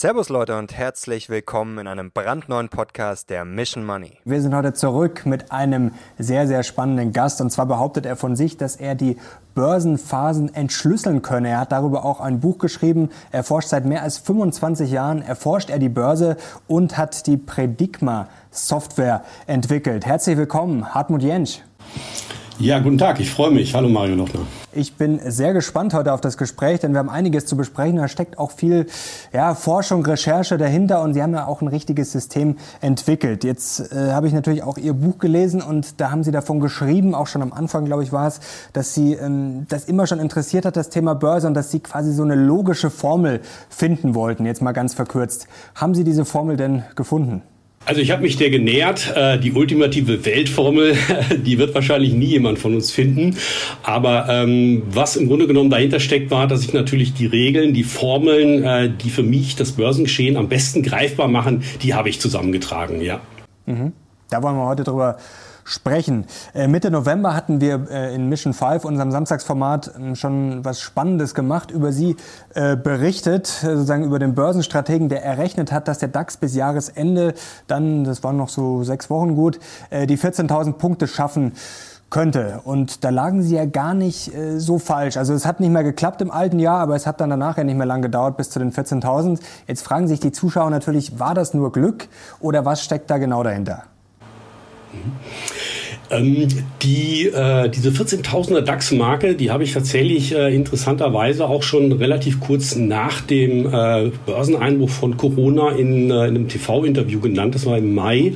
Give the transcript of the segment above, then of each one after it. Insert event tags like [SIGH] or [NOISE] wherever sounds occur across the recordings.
Servus Leute und herzlich willkommen in einem brandneuen Podcast der Mission Money. Wir sind heute zurück mit einem sehr, sehr spannenden Gast. Und zwar behauptet er von sich, dass er die Börsenphasen entschlüsseln könne. Er hat darüber auch ein Buch geschrieben. Er forscht seit mehr als 25 Jahren, erforscht er die Börse und hat die Predigma Software entwickelt. Herzlich willkommen, Hartmut Jentsch. Ja, guten Tag, ich freue mich. Hallo Mario Lochner. Ich bin sehr gespannt heute auf das Gespräch, denn wir haben einiges zu besprechen. Da steckt auch viel ja, Forschung, Recherche dahinter und Sie haben ja auch ein richtiges System entwickelt. Jetzt äh, habe ich natürlich auch Ihr Buch gelesen und da haben Sie davon geschrieben, auch schon am Anfang, glaube ich, war es, dass Sie ähm, das immer schon interessiert hat, das Thema Börse und dass Sie quasi so eine logische Formel finden wollten, jetzt mal ganz verkürzt. Haben Sie diese Formel denn gefunden? Also ich habe mich der genähert. Äh, die ultimative Weltformel, [LAUGHS] die wird wahrscheinlich nie jemand von uns finden. Aber ähm, was im Grunde genommen dahinter steckt, war, dass ich natürlich die Regeln, die Formeln, äh, die für mich das Börsengeschehen am besten greifbar machen, die habe ich zusammengetragen, ja. Mhm. Da wollen wir heute drüber sprechen. Äh, Mitte November hatten wir äh, in Mission 5, unserem Samstagsformat, äh, schon was Spannendes gemacht, über Sie berichtet, sozusagen über den Börsenstrategen, der errechnet hat, dass der DAX bis Jahresende dann, das waren noch so sechs Wochen gut, die 14.000 Punkte schaffen könnte. Und da lagen sie ja gar nicht äh, so falsch. Also es hat nicht mehr geklappt im alten Jahr, aber es hat dann danach ja nicht mehr lang gedauert bis zu den 14.000. Jetzt fragen sich die Zuschauer natürlich, war das nur Glück oder was steckt da genau dahinter? Ähm, die, äh, diese 14.000er DAX-Marke, die habe ich tatsächlich äh, interessanterweise auch schon relativ kurz nach dem äh, Börseneinbruch von Corona in, äh, in einem TV-Interview genannt. Das war im Mai.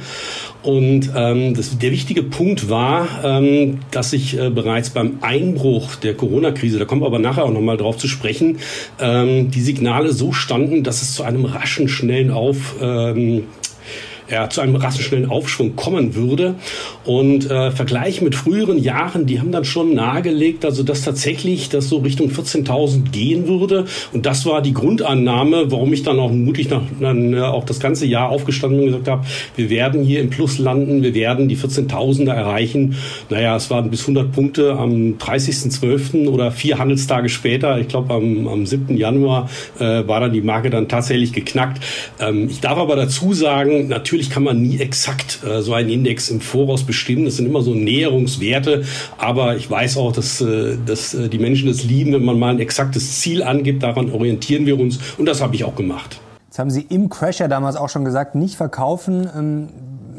Und ähm, das, der wichtige Punkt war, ähm, dass ich äh, bereits beim Einbruch der Corona-Krise, da kommen wir aber nachher auch nochmal drauf zu sprechen, ähm, die Signale so standen, dass es zu einem raschen, schnellen Auf, ähm, ja, zu einem rassenschnellen Aufschwung kommen würde. Und äh, Vergleich mit früheren Jahren, die haben dann schon nahegelegt, also dass tatsächlich das so Richtung 14.000 gehen würde. Und das war die Grundannahme, warum ich dann auch mutig nach, dann, äh, auch das ganze Jahr aufgestanden und gesagt habe, wir werden hier im Plus landen, wir werden die 14.000er erreichen. Naja, es waren bis 100 Punkte am 30.12. oder vier Handelstage später, ich glaube am, am 7. Januar, äh, war dann die Marke dann tatsächlich geknackt. Ähm, ich darf aber dazu sagen, natürlich natürlich kann man nie exakt äh, so einen Index im Voraus bestimmen. Das sind immer so Näherungswerte. Aber ich weiß auch, dass, äh, dass äh, die Menschen das lieben, wenn man mal ein exaktes Ziel angibt. Daran orientieren wir uns. Und das habe ich auch gemacht. Das haben Sie im Crash ja damals auch schon gesagt, nicht verkaufen. Ähm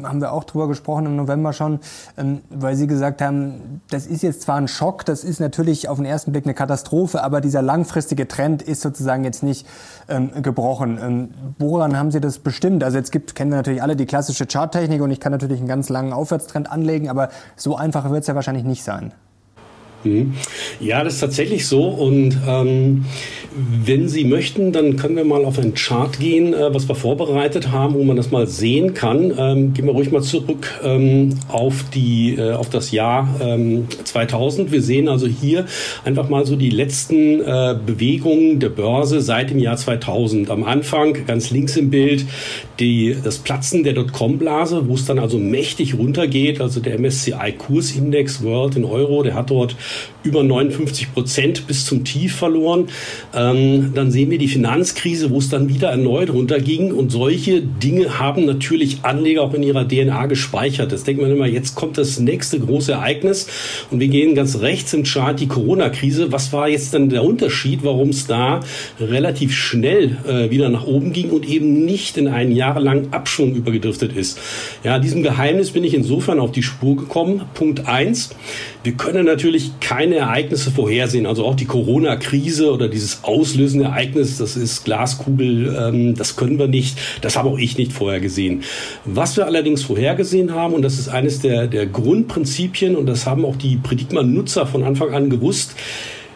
haben wir auch drüber gesprochen im November schon, ähm, weil Sie gesagt haben, das ist jetzt zwar ein Schock, das ist natürlich auf den ersten Blick eine Katastrophe, aber dieser langfristige Trend ist sozusagen jetzt nicht ähm, gebrochen. Ähm, woran haben Sie das bestimmt? Also jetzt gibt, kennen wir natürlich alle die klassische Charttechnik und ich kann natürlich einen ganz langen Aufwärtstrend anlegen, aber so einfach wird es ja wahrscheinlich nicht sein. Mhm. Ja, das ist tatsächlich so. Und ähm, wenn Sie möchten, dann können wir mal auf einen Chart gehen, äh, was wir vorbereitet haben, wo man das mal sehen kann. Ähm, gehen wir ruhig mal zurück ähm, auf, die, äh, auf das Jahr ähm, 2000. Wir sehen also hier einfach mal so die letzten äh, Bewegungen der Börse seit dem Jahr 2000. Am Anfang, ganz links im Bild, die, das Platzen der Dotcom-Blase, wo es dann also mächtig runtergeht. Also der MSCI-Kursindex World in Euro, der hat dort über 59 Prozent bis zum Tief verloren. Ähm, dann sehen wir die Finanzkrise, wo es dann wieder erneut runterging. Und solche Dinge haben natürlich Anleger auch in ihrer DNA gespeichert. Das denkt man immer, jetzt kommt das nächste große Ereignis. Und wir gehen ganz rechts im Chart die Corona-Krise. Was war jetzt dann der Unterschied, warum es da relativ schnell äh, wieder nach oben ging und eben nicht in einen jahrelangen Abschwung übergedriftet ist? Ja, diesem Geheimnis bin ich insofern auf die Spur gekommen. Punkt eins. Wir können natürlich keine Ereignisse vorhersehen. Also auch die Corona-Krise oder dieses auslösende Ereignis, das ist Glaskugel, ähm, das können wir nicht. Das habe auch ich nicht vorhergesehen. Was wir allerdings vorhergesehen haben, und das ist eines der, der Grundprinzipien, und das haben auch die Predigma-Nutzer von Anfang an gewusst,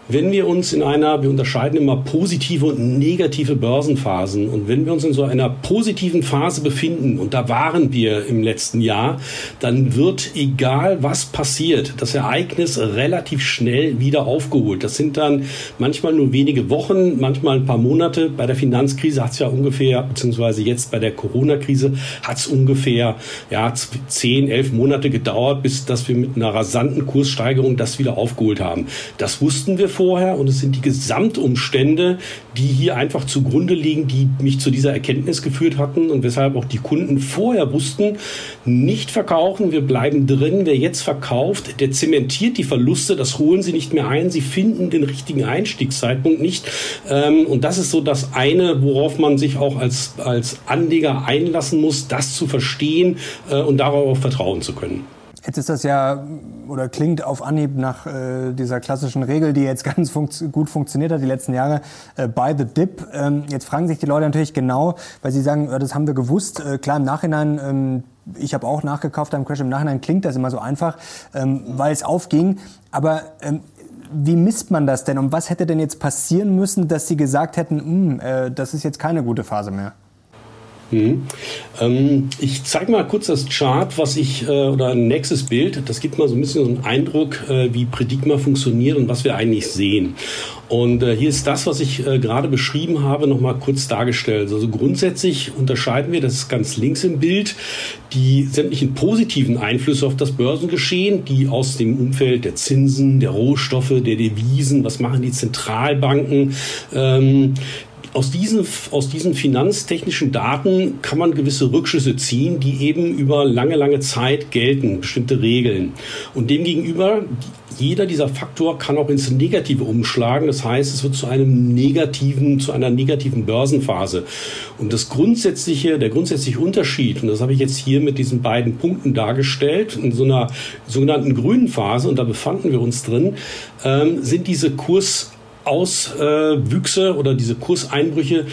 wenn wir uns in einer, wir unterscheiden immer positive und negative Börsenphasen, und wenn wir uns in so einer positiven Phase befinden, und da waren wir im letzten Jahr, dann wird egal was passiert, das Ereignis relativ schnell wieder aufgeholt. Das sind dann manchmal nur wenige Wochen, manchmal ein paar Monate. Bei der Finanzkrise hat es ja ungefähr, beziehungsweise jetzt bei der Corona-Krise hat es ungefähr ja, zehn, elf Monate gedauert, bis dass wir mit einer rasanten Kurssteigerung das wieder aufgeholt haben. Das wussten wir vorher und es sind die Gesamtumstände, die hier einfach zugrunde liegen, die mich zu dieser Erkenntnis geführt hatten und weshalb auch die Kunden vorher wussten, nicht verkaufen, wir bleiben drin. Wer jetzt verkauft, der zementiert die Verluste, das holen sie nicht mehr ein, sie finden den richtigen Einstiegszeitpunkt nicht. Ähm, und das ist so das eine, worauf man sich auch als, als Anleger einlassen muss, das zu verstehen äh, und darauf vertrauen zu können. Jetzt ist das ja oder klingt auf Anhieb nach äh, dieser klassischen Regel, die jetzt [LAUGHS] ganz funkt gut funktioniert hat die letzten Jahre, äh, by the dip. Ähm, jetzt fragen sich die Leute natürlich genau, weil sie sagen, äh, das haben wir gewusst. Äh, klar, im Nachhinein, ähm, ich habe auch nachgekauft am Crash, im Nachhinein klingt das immer so einfach, ähm, weil es aufging. Aber ähm, wie misst man das denn und was hätte denn jetzt passieren müssen, dass Sie gesagt hätten, hm, äh, das ist jetzt keine gute Phase mehr? Mhm. Ähm, ich zeige mal kurz das Chart, was ich, äh, oder ein nächstes Bild. Das gibt mal so ein bisschen so einen Eindruck, äh, wie Predicma funktioniert und was wir eigentlich sehen. Und äh, hier ist das, was ich äh, gerade beschrieben habe, nochmal kurz dargestellt. Also grundsätzlich unterscheiden wir, das ist ganz links im Bild, die sämtlichen positiven Einflüsse auf das Börsengeschehen, die aus dem Umfeld der Zinsen, der Rohstoffe, der Devisen, was machen die Zentralbanken, ähm, aus diesen, aus diesen finanztechnischen Daten kann man gewisse Rückschlüsse ziehen, die eben über lange, lange Zeit gelten, bestimmte Regeln. Und demgegenüber, jeder dieser Faktor kann auch ins Negative umschlagen. Das heißt, es wird zu einem negativen, zu einer negativen Börsenphase. Und das grundsätzliche, der grundsätzliche Unterschied, und das habe ich jetzt hier mit diesen beiden Punkten dargestellt, in so einer sogenannten grünen Phase, und da befanden wir uns drin, ähm, sind diese Kurs Auswüchse oder diese Kurseinbrüche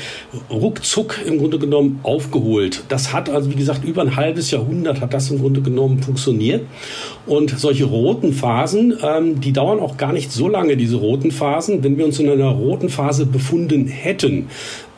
ruckzuck im Grunde genommen aufgeholt. Das hat also, wie gesagt, über ein halbes Jahrhundert hat das im Grunde genommen funktioniert. Und solche roten Phasen, ähm, die dauern auch gar nicht so lange, diese roten Phasen. Wenn wir uns in einer roten Phase befunden hätten,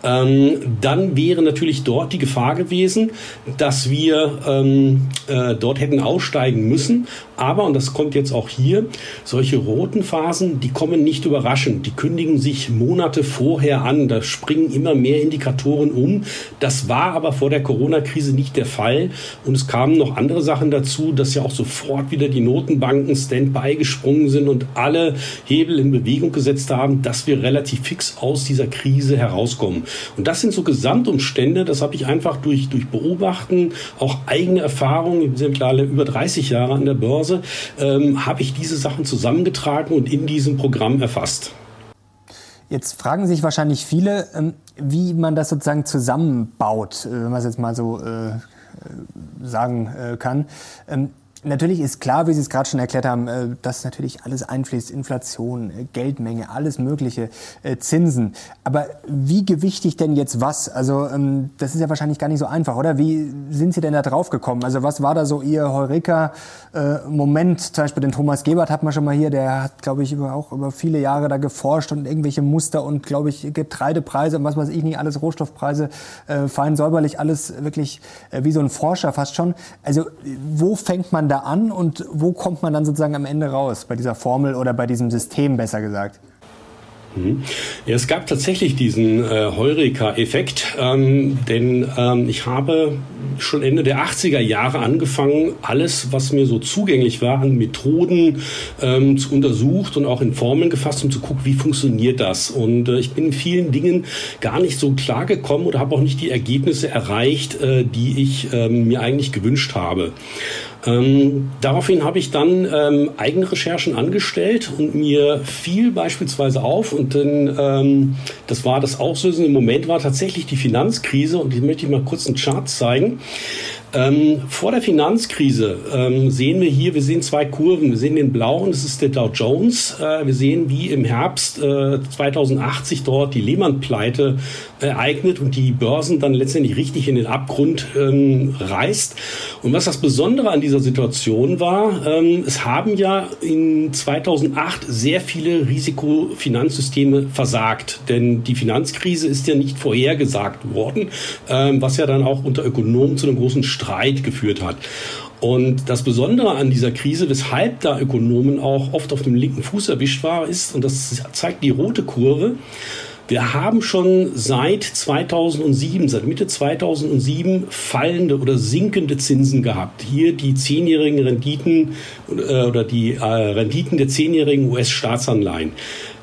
ähm, dann wäre natürlich dort die Gefahr gewesen, dass wir ähm, äh, dort hätten aussteigen müssen. Aber, und das kommt jetzt auch hier, solche roten Phasen, die kommen nicht überraschend. Die kündigen sich Monate vorher an. Da springen immer mehr Indikatoren um. Das war aber vor der Corona-Krise nicht der Fall. Und es kamen noch andere Sachen dazu, dass ja auch sofort wieder die Notenbanken Standby gesprungen sind und alle Hebel in Bewegung gesetzt haben, dass wir relativ fix aus dieser Krise herauskommen. Und das sind so Gesamtumstände, das habe ich einfach durch, durch Beobachten, auch eigene Erfahrungen, wir sind mittlerweile über 30 Jahre an der Börse, ähm, habe ich diese Sachen zusammengetragen und in diesem Programm erfasst. Jetzt fragen sich wahrscheinlich viele, ähm, wie man das sozusagen zusammenbaut, äh, wenn man es jetzt mal so äh, sagen äh, kann. Natürlich ist klar, wie Sie es gerade schon erklärt haben, äh, dass natürlich alles einfließt, Inflation, äh, Geldmenge, alles Mögliche, äh, Zinsen. Aber wie gewichtig denn jetzt was? Also ähm, das ist ja wahrscheinlich gar nicht so einfach, oder? Wie sind Sie denn da drauf gekommen? Also was war da so Ihr Heureka-Moment? Zum Beispiel den Thomas Gebert hat man schon mal hier, der hat, glaube ich, auch über viele Jahre da geforscht und irgendwelche Muster und, glaube ich, Getreidepreise und was weiß ich nicht, alles Rohstoffpreise, fein säuberlich, alles wirklich wie so ein Forscher fast schon. Also wo fängt man da an und wo kommt man dann sozusagen am Ende raus bei dieser Formel oder bei diesem System besser gesagt? Mhm. Es gab tatsächlich diesen äh, Heureka-Effekt, ähm, denn ähm, ich habe schon Ende der 80er Jahre angefangen, alles, was mir so zugänglich war, an Methoden ähm, zu untersucht und auch in Formeln gefasst, um zu gucken, wie funktioniert das. Und äh, ich bin in vielen Dingen gar nicht so klar gekommen oder habe auch nicht die Ergebnisse erreicht, äh, die ich ähm, mir eigentlich gewünscht habe. Ähm, daraufhin habe ich dann ähm, eigene Recherchen angestellt und mir fiel beispielsweise auf und dann, ähm, das war das auslösende Moment, war tatsächlich die Finanzkrise und die möchte ich mal kurz einen Chart zeigen. Ähm, vor der Finanzkrise ähm, sehen wir hier, wir sehen zwei Kurven. Wir sehen den blauen, das ist der Dow Jones. Äh, wir sehen, wie im Herbst äh, 2080 dort die Lehman-Pleite ereignet und die Börsen dann letztendlich richtig in den Abgrund ähm, reißt. Und was das Besondere an dieser Situation war, ähm, es haben ja in 2008 sehr viele Risikofinanzsysteme versagt, denn die Finanzkrise ist ja nicht vorhergesagt worden, ähm, was ja dann auch unter Ökonomen zu einem großen Streit geführt hat. Und das Besondere an dieser Krise, weshalb da Ökonomen auch oft auf dem linken Fuß erwischt war, ist, und das zeigt die rote Kurve, wir haben schon seit 2007, seit Mitte 2007 fallende oder sinkende Zinsen gehabt. Hier die zehnjährigen Renditen äh, oder die äh, Renditen der zehnjährigen US-Staatsanleihen.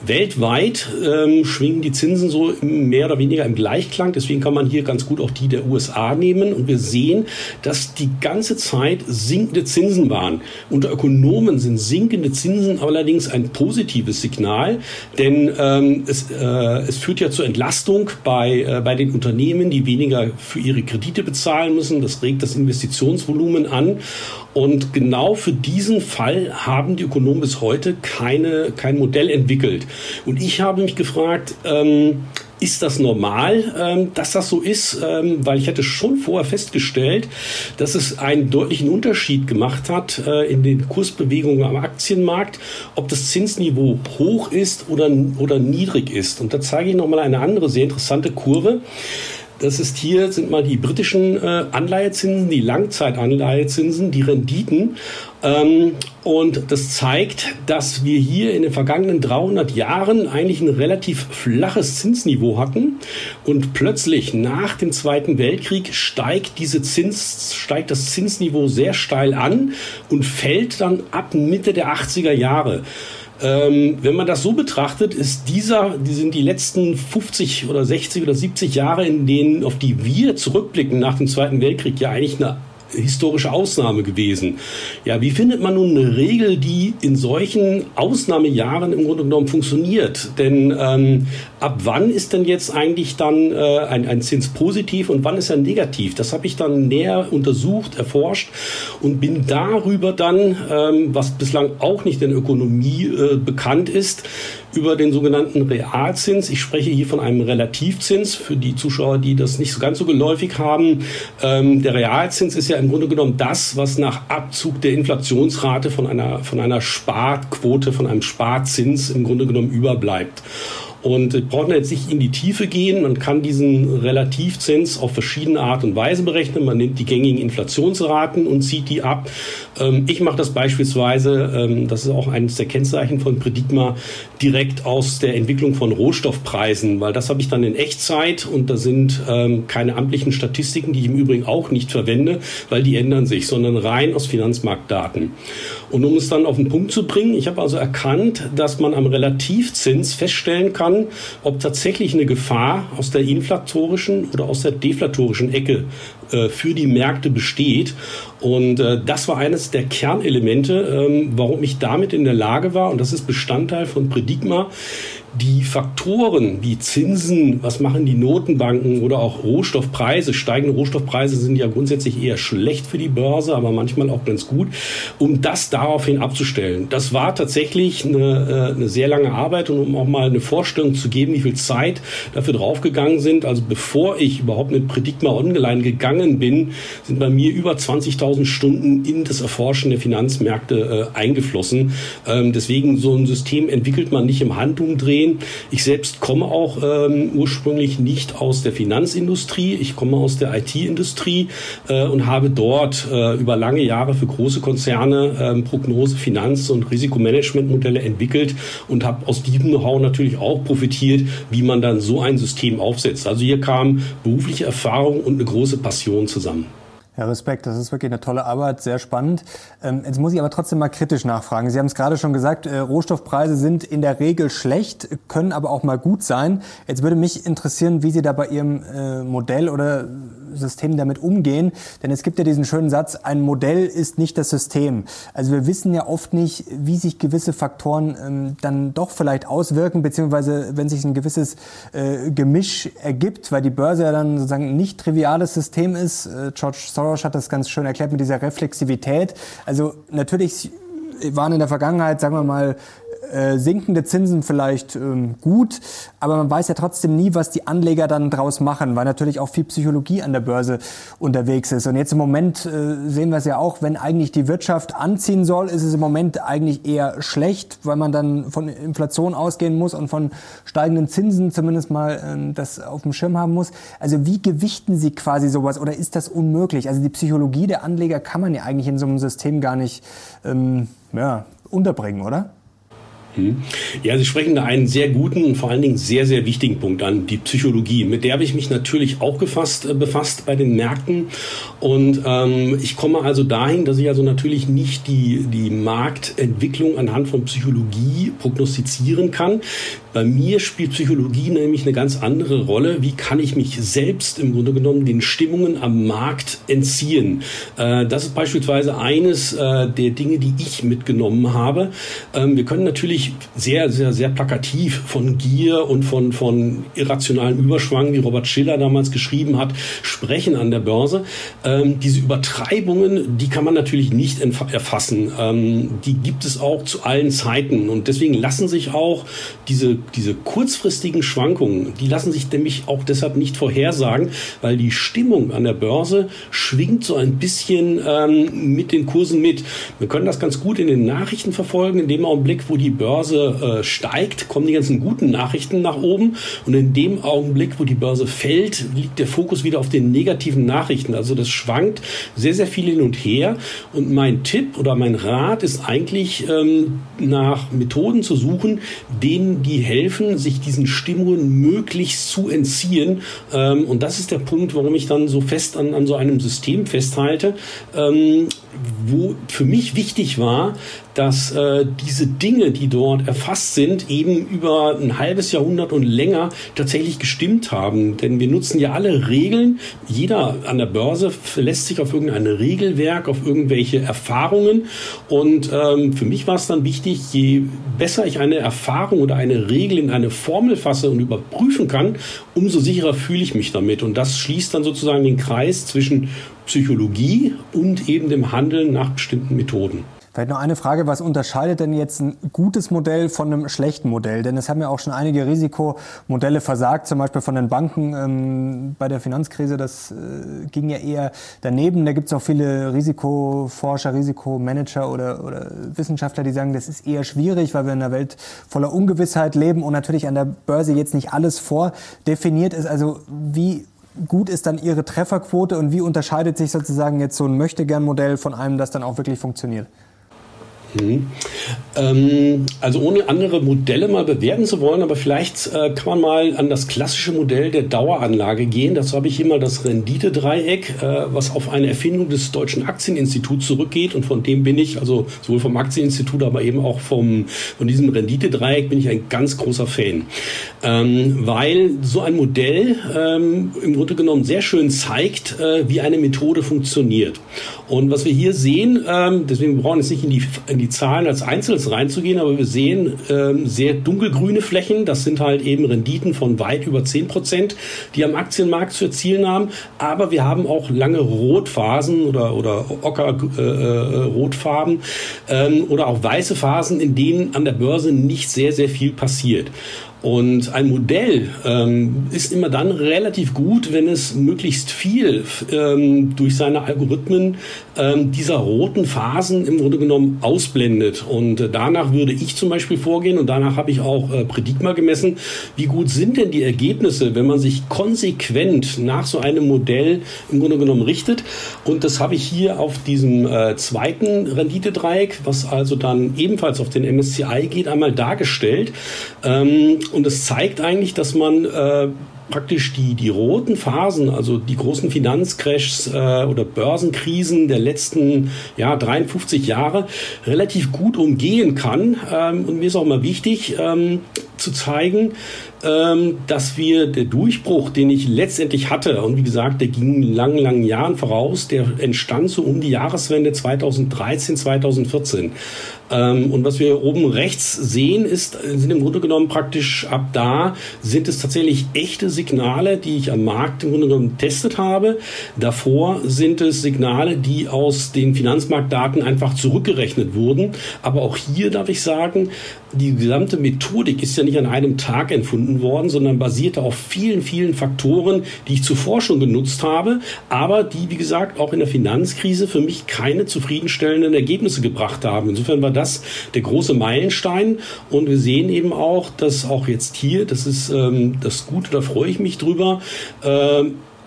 Weltweit ähm, schwingen die Zinsen so mehr oder weniger im Gleichklang. Deswegen kann man hier ganz gut auch die der USA nehmen. Und wir sehen, dass die ganze Zeit sinkende Zinsen waren. Unter Ökonomen sind sinkende Zinsen allerdings ein positives Signal, denn ähm, es, äh, es führt ja zur Entlastung bei, äh, bei den Unternehmen, die weniger für ihre Kredite bezahlen müssen. Das regt das Investitionsvolumen an. Und genau für diesen Fall haben die Ökonomen bis heute keine, kein Modell entwickelt. Und ich habe mich gefragt, ähm, ist das normal, ähm, dass das so ist? Ähm, weil ich hatte schon vorher festgestellt, dass es einen deutlichen Unterschied gemacht hat äh, in den Kursbewegungen am Aktienmarkt, ob das Zinsniveau hoch ist oder, oder niedrig ist. Und da zeige ich nochmal eine andere sehr interessante Kurve. Das ist hier, sind mal die britischen äh, Anleihezinsen, die Langzeitanleihezinsen, die Renditen. Ähm, und das zeigt, dass wir hier in den vergangenen 300 Jahren eigentlich ein relativ flaches Zinsniveau hatten. Und plötzlich nach dem Zweiten Weltkrieg steigt diese Zins, steigt das Zinsniveau sehr steil an und fällt dann ab Mitte der 80er Jahre. Ähm, wenn man das so betrachtet, ist dieser, die sind die letzten 50 oder 60 oder 70 Jahre, in denen, auf die wir zurückblicken nach dem Zweiten Weltkrieg, ja eigentlich eine historische Ausnahme gewesen. Ja, wie findet man nun eine Regel, die in solchen Ausnahmejahren im Grunde genommen funktioniert? Denn ähm, ab wann ist denn jetzt eigentlich dann äh, ein, ein Zins positiv und wann ist er negativ? Das habe ich dann näher untersucht, erforscht und bin darüber dann, ähm, was bislang auch nicht in Ökonomie äh, bekannt ist, über den sogenannten Realzins. Ich spreche hier von einem Relativzins für die Zuschauer, die das nicht ganz so geläufig haben. Ähm, der Realzins ist ja im Grunde genommen das, was nach Abzug der Inflationsrate von einer, von einer Sparquote, von einem Sparzins im Grunde genommen überbleibt. Und ich brauche jetzt nicht in die Tiefe gehen. Man kann diesen Relativzins auf verschiedene Art und Weise berechnen. Man nimmt die gängigen Inflationsraten und zieht die ab. Ähm, ich mache das beispielsweise, ähm, das ist auch eines der Kennzeichen von Predigma, direkt aus der Entwicklung von Rohstoffpreisen, weil das habe ich dann in Echtzeit und da sind ähm, keine amtlichen Statistiken, die ich im Übrigen auch nicht verwende, weil die ändern sich, sondern rein aus Finanzmarktdaten. Und um es dann auf den Punkt zu bringen, ich habe also erkannt, dass man am Relativzins feststellen kann, ob tatsächlich eine Gefahr aus der inflatorischen oder aus der deflatorischen Ecke äh, für die Märkte besteht. Und äh, das war eines der Kernelemente, ähm, warum ich damit in der Lage war, und das ist Bestandteil von Predigma, die Faktoren wie Zinsen, was machen die Notenbanken oder auch Rohstoffpreise, steigende Rohstoffpreise sind ja grundsätzlich eher schlecht für die Börse, aber manchmal auch ganz gut, um das daraufhin abzustellen. Das war tatsächlich eine, äh, eine sehr lange Arbeit und um auch mal eine Vorstellung zu geben, wie viel Zeit dafür draufgegangen sind. Also bevor ich überhaupt mit Predigma Online gegangen bin, sind bei mir über 20.000 Stunden in das Erforschen der Finanzmärkte äh, eingeflossen. Ähm, deswegen so ein System entwickelt man nicht im Handumdrehen sehen. Ich selbst komme auch ähm, ursprünglich nicht aus der Finanzindustrie. Ich komme aus der IT-Industrie äh, und habe dort äh, über lange Jahre für große Konzerne ähm, Prognose, Finanz- und Risikomanagementmodelle entwickelt und habe aus diesem Know-how natürlich auch profitiert, wie man dann so ein System aufsetzt. Also hier kam berufliche Erfahrung und eine große Passion zusammen. Ja, Respekt, das ist wirklich eine tolle Arbeit, sehr spannend. Ähm, jetzt muss ich aber trotzdem mal kritisch nachfragen. Sie haben es gerade schon gesagt, äh, Rohstoffpreise sind in der Regel schlecht, können aber auch mal gut sein. Jetzt würde mich interessieren, wie Sie da bei Ihrem äh, Modell oder System damit umgehen. Denn es gibt ja diesen schönen Satz, ein Modell ist nicht das System. Also wir wissen ja oft nicht, wie sich gewisse Faktoren ähm, dann doch vielleicht auswirken, beziehungsweise wenn sich ein gewisses äh, Gemisch ergibt, weil die Börse ja dann sozusagen ein nicht triviales System ist. Äh, George Soros hat das ganz schön erklärt mit dieser Reflexivität. Also natürlich waren in der Vergangenheit, sagen wir mal, äh, sinkende Zinsen vielleicht ähm, gut, aber man weiß ja trotzdem nie, was die Anleger dann draus machen, weil natürlich auch viel Psychologie an der Börse unterwegs ist. Und jetzt im Moment äh, sehen wir es ja auch, wenn eigentlich die Wirtschaft anziehen soll, ist es im Moment eigentlich eher schlecht, weil man dann von Inflation ausgehen muss und von steigenden Zinsen zumindest mal äh, das auf dem Schirm haben muss. Also wie gewichten Sie quasi sowas oder ist das unmöglich? Also die Psychologie der Anleger kann man ja eigentlich in so einem System gar nicht ähm, ja, unterbringen, oder? Ja, Sie sprechen da einen sehr guten und vor allen Dingen sehr, sehr wichtigen Punkt an, die Psychologie. Mit der habe ich mich natürlich auch gefasst, äh, befasst bei den Märkten. Und ähm, ich komme also dahin, dass ich also natürlich nicht die, die Marktentwicklung anhand von Psychologie prognostizieren kann. Bei mir spielt Psychologie nämlich eine ganz andere Rolle. Wie kann ich mich selbst im Grunde genommen den Stimmungen am Markt entziehen? Äh, das ist beispielsweise eines äh, der Dinge, die ich mitgenommen habe. Ähm, wir können natürlich sehr, sehr, sehr plakativ von Gier und von, von irrationalen Überschwang, wie Robert Schiller damals geschrieben hat, sprechen an der Börse. Ähm, diese Übertreibungen, die kann man natürlich nicht erfassen. Ähm, die gibt es auch zu allen Zeiten. Und deswegen lassen sich auch diese diese kurzfristigen Schwankungen, die lassen sich nämlich auch deshalb nicht vorhersagen, weil die Stimmung an der Börse schwingt so ein bisschen ähm, mit den Kursen mit. Wir können das ganz gut in den Nachrichten verfolgen. In dem Augenblick, wo die Börse äh, steigt, kommen die ganzen guten Nachrichten nach oben. Und in dem Augenblick, wo die Börse fällt, liegt der Fokus wieder auf den negativen Nachrichten. Also das schwankt sehr, sehr viel hin und her. Und mein Tipp oder mein Rat ist eigentlich, ähm, nach Methoden zu suchen, denen die helfen, sich diesen Stimmungen möglichst zu entziehen. Ähm, und das ist der Punkt, warum ich dann so fest an, an so einem System festhalte, ähm, wo für mich wichtig war, dass äh, diese Dinge, die dort erfasst sind, eben über ein halbes Jahrhundert und länger tatsächlich gestimmt haben. Denn wir nutzen ja alle Regeln. Jeder an der Börse verlässt sich auf irgendein Regelwerk, auf irgendwelche Erfahrungen. Und ähm, für mich war es dann wichtig, je besser ich eine Erfahrung oder eine Regel in eine Formel fasse und überprüfen kann, umso sicherer fühle ich mich damit. Und das schließt dann sozusagen den Kreis zwischen Psychologie und eben dem Handeln nach bestimmten Methoden. Vielleicht noch eine Frage, was unterscheidet denn jetzt ein gutes Modell von einem schlechten Modell? Denn es haben ja auch schon einige Risikomodelle versagt, zum Beispiel von den Banken ähm, bei der Finanzkrise. Das äh, ging ja eher daneben. Da gibt es auch viele Risikoforscher, Risikomanager oder, oder Wissenschaftler, die sagen, das ist eher schwierig, weil wir in einer Welt voller Ungewissheit leben und natürlich an der Börse jetzt nicht alles vordefiniert ist. Also wie gut ist dann Ihre Trefferquote und wie unterscheidet sich sozusagen jetzt so ein Möchtegern-Modell von einem, das dann auch wirklich funktioniert? Mhm. Ähm, also ohne andere Modelle mal bewerten zu wollen, aber vielleicht äh, kann man mal an das klassische Modell der Daueranlage gehen. Dazu habe ich hier mal das Renditedreieck, äh, was auf eine Erfindung des Deutschen Aktieninstituts zurückgeht und von dem bin ich, also sowohl vom Aktieninstitut, aber eben auch vom, von diesem Renditedreieck bin ich ein ganz großer Fan. Ähm, weil so ein Modell ähm, im Grunde genommen sehr schön zeigt, äh, wie eine Methode funktioniert. Und was wir hier sehen, deswegen brauchen wir jetzt nicht in die, in die Zahlen als Einzelnes reinzugehen, aber wir sehen ähm, sehr dunkelgrüne Flächen. Das sind halt eben Renditen von weit über 10 Prozent, die am Aktienmarkt zu erzielen haben. Aber wir haben auch lange Rotphasen oder, oder Ocker-Rotfarben äh, äh, ähm, oder auch weiße Phasen, in denen an der Börse nicht sehr, sehr viel passiert. Und ein Modell ähm, ist immer dann relativ gut, wenn es möglichst viel ähm, durch seine Algorithmen ähm, dieser roten Phasen im Grunde genommen ausblendet. Und äh, danach würde ich zum Beispiel vorgehen und danach habe ich auch äh, Predigma gemessen, wie gut sind denn die Ergebnisse, wenn man sich konsequent nach so einem Modell im Grunde genommen richtet. Und das habe ich hier auf diesem äh, zweiten Renditedreieck, was also dann ebenfalls auf den MSCI geht, einmal dargestellt. Und es zeigt eigentlich, dass man äh, praktisch die, die roten Phasen, also die großen Finanzcrashs äh, oder Börsenkrisen der letzten ja, 53 Jahre relativ gut umgehen kann. Ähm, und mir ist auch mal wichtig ähm, zu zeigen, ähm, dass wir der Durchbruch, den ich letztendlich hatte, und wie gesagt, der ging langen, langen Jahren voraus, der entstand so um die Jahreswende 2013, 2014. Ähm, und was wir oben rechts sehen, ist, sind im Grunde genommen praktisch ab da sind es tatsächlich echte Signale, die ich am Markt im Grunde genommen getestet habe. Davor sind es Signale, die aus den Finanzmarktdaten einfach zurückgerechnet wurden. Aber auch hier darf ich sagen, die gesamte Methodik ist ja nicht an einem Tag entfunden worden, sondern basierte auf vielen, vielen Faktoren, die ich zuvor schon genutzt habe, aber die, wie gesagt, auch in der Finanzkrise für mich keine zufriedenstellenden Ergebnisse gebracht haben. Insofern war das der große Meilenstein und wir sehen eben auch, dass auch jetzt hier, das ist ähm, das Gute, da freue ich mich drüber, äh,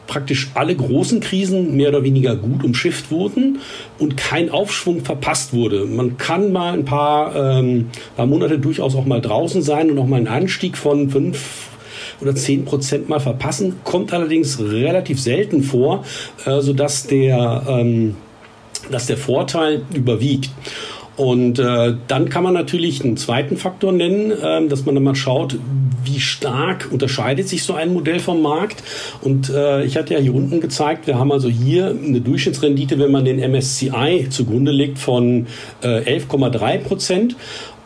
praktisch alle großen Krisen mehr oder weniger gut umschifft wurden und kein Aufschwung verpasst wurde. Man kann mal ein paar, ähm, paar Monate durchaus auch mal draußen sein und auch mal einen Anstieg von fünf oder zehn Prozent mal verpassen, kommt allerdings relativ selten vor, äh, sodass der, ähm, dass der Vorteil überwiegt. Und äh, dann kann man natürlich einen zweiten Faktor nennen, äh, dass man dann mal schaut, wie stark unterscheidet sich so ein Modell vom Markt. Und äh, ich hatte ja hier unten gezeigt, wir haben also hier eine Durchschnittsrendite, wenn man den MSCI zugrunde legt, von äh, 11,3 Prozent.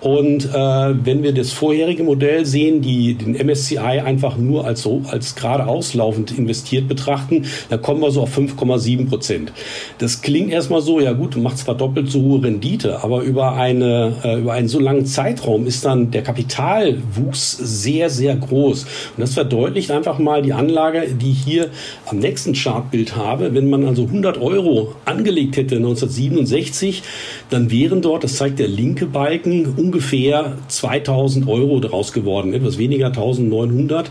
Und äh, wenn wir das vorherige Modell sehen, die den MSCI einfach nur als so als gerade auslaufend investiert betrachten, dann kommen wir so auf 5,7 Prozent. Das klingt erstmal so, ja gut, macht zwar doppelt so hohe Rendite, aber über eine äh, über einen so langen Zeitraum ist dann der Kapitalwuchs sehr sehr groß. Und das verdeutlicht einfach mal die Anlage, die ich hier am nächsten Chartbild habe. Wenn man also 100 Euro angelegt hätte 1967, dann wären dort, das zeigt der linke Balken, ungefähr 2000 Euro daraus geworden, etwas weniger 1900.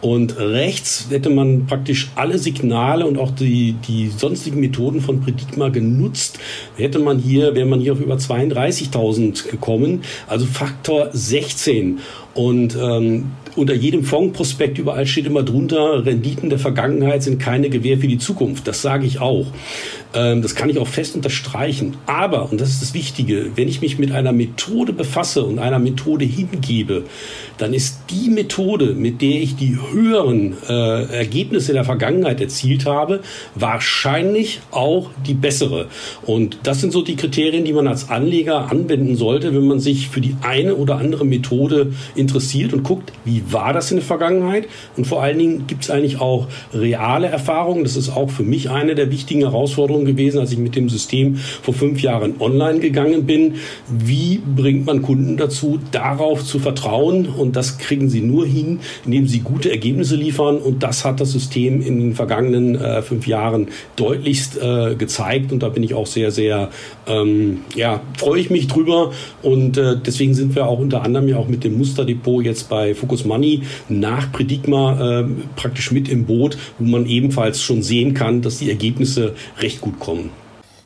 Und rechts hätte man praktisch alle Signale und auch die, die sonstigen Methoden von Predigma genutzt. Hätte man hier, wäre man hier auf über 32.000 gekommen, also Faktor 16. Und ähm, unter jedem Fondsprospekt überall steht immer drunter, Renditen der Vergangenheit sind keine Gewähr für die Zukunft. Das sage ich auch. Ähm, das kann ich auch fest unterstreichen. Aber, und das ist das Wichtige, wenn ich mich mit einer Methode befasse und einer Methode hingebe, dann ist die Methode, mit der ich die höheren äh, Ergebnisse der Vergangenheit erzielt habe, wahrscheinlich auch die bessere. Und das sind so die Kriterien, die man als Anleger anwenden sollte, wenn man sich für die eine oder andere Methode interessiert und guckt, wie war das in der Vergangenheit? Und vor allen Dingen gibt es eigentlich auch reale Erfahrungen. Das ist auch für mich eine der wichtigen Herausforderungen gewesen, als ich mit dem System vor fünf Jahren online gegangen bin. Wie bringt man Kunden dazu, darauf zu vertrauen und und das kriegen sie nur hin, indem sie gute Ergebnisse liefern. Und das hat das System in den vergangenen äh, fünf Jahren deutlichst äh, gezeigt. Und da bin ich auch sehr, sehr, ähm, ja, freue ich mich drüber. Und äh, deswegen sind wir auch unter anderem ja auch mit dem Musterdepot jetzt bei Focus Money nach Predigma äh, praktisch mit im Boot, wo man ebenfalls schon sehen kann, dass die Ergebnisse recht gut kommen.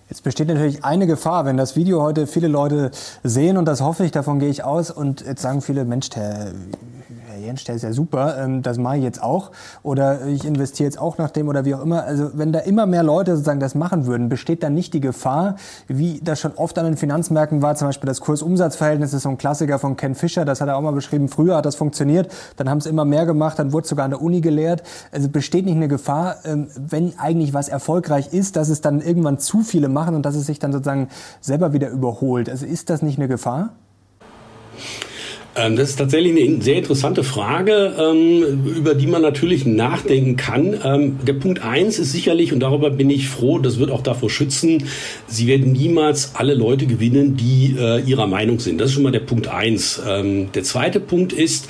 Jetzt besteht natürlich eine Gefahr, wenn das Video heute viele Leute sehen und das hoffe ich, davon gehe ich aus und jetzt sagen viele, Mensch, der Jens, der ist ja super, ähm, das mache ich jetzt auch oder ich investiere jetzt auch nach dem oder wie auch immer. Also wenn da immer mehr Leute sozusagen das machen würden, besteht dann nicht die Gefahr, wie das schon oft an den Finanzmärkten war, zum Beispiel das Kurs-Umsatz-Verhältnis ist so ein Klassiker von Ken Fischer, das hat er auch mal beschrieben, früher hat das funktioniert, dann haben es immer mehr gemacht, dann wurde es sogar an der Uni gelehrt. Also besteht nicht eine Gefahr, ähm, wenn eigentlich was erfolgreich ist, dass es dann irgendwann zu viele machen und dass es sich dann sozusagen selber wieder überholt. Also ist das nicht eine Gefahr? Ähm, das ist tatsächlich eine sehr interessante Frage, ähm, über die man natürlich nachdenken kann. Ähm, der Punkt eins ist sicherlich, und darüber bin ich froh, das wird auch davor schützen, Sie werden niemals alle Leute gewinnen, die äh, ihrer Meinung sind. Das ist schon mal der Punkt eins. Der zweite Punkt ist,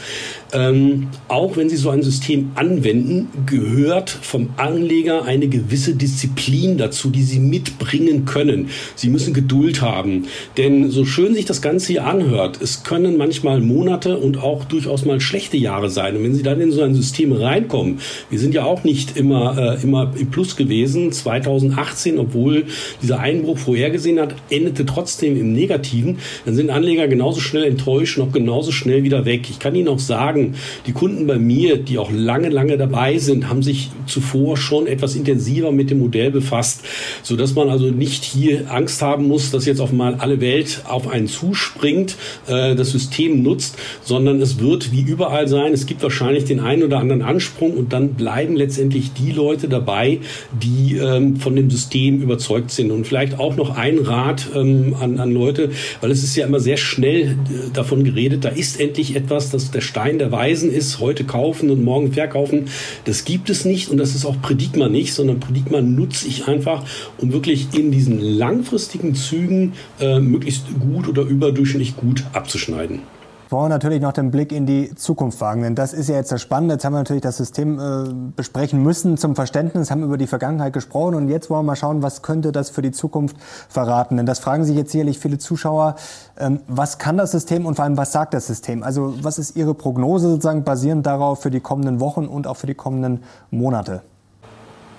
ähm, auch wenn Sie so ein System anwenden, gehört vom Anleger eine gewisse Disziplin dazu, die Sie mitbringen können. Sie müssen Geduld haben. Denn so schön sich das Ganze hier anhört, es können manchmal Monate und auch durchaus mal schlechte Jahre sein. Und wenn Sie dann in so ein System reinkommen, wir sind ja auch nicht immer, äh, immer im Plus gewesen. 2018, obwohl dieser Einbruch vorhergesehen hat, endete trotzdem im Negativen. Dann sind Anleger genauso schnell enttäuscht und auch genauso schnell wieder weg. Ich kann Ihnen auch sagen, sagen, die Kunden bei mir, die auch lange, lange dabei sind, haben sich zuvor schon etwas intensiver mit dem Modell befasst, so dass man also nicht hier Angst haben muss, dass jetzt auf mal alle Welt auf einen zuspringt, äh, das System nutzt, sondern es wird wie überall sein. Es gibt wahrscheinlich den einen oder anderen Ansprung und dann bleiben letztendlich die Leute dabei, die ähm, von dem System überzeugt sind. Und vielleicht auch noch ein Rat ähm, an, an Leute, weil es ist ja immer sehr schnell äh, davon geredet, da ist endlich etwas, dass der Stein der Weisen ist, heute kaufen und morgen verkaufen. Das gibt es nicht und das ist auch Predigma nicht, sondern Predigma nutze ich einfach, um wirklich in diesen langfristigen Zügen äh, möglichst gut oder überdurchschnittlich gut abzuschneiden wollen natürlich noch den Blick in die Zukunft wagen, denn das ist ja jetzt das Spannende. Jetzt haben wir natürlich das System äh, besprechen müssen zum Verständnis, haben über die Vergangenheit gesprochen und jetzt wollen wir mal schauen, was könnte das für die Zukunft verraten. Denn das fragen sich jetzt sicherlich viele Zuschauer. Ähm, was kann das System und vor allem, was sagt das System? Also was ist Ihre Prognose sozusagen basierend darauf für die kommenden Wochen und auch für die kommenden Monate?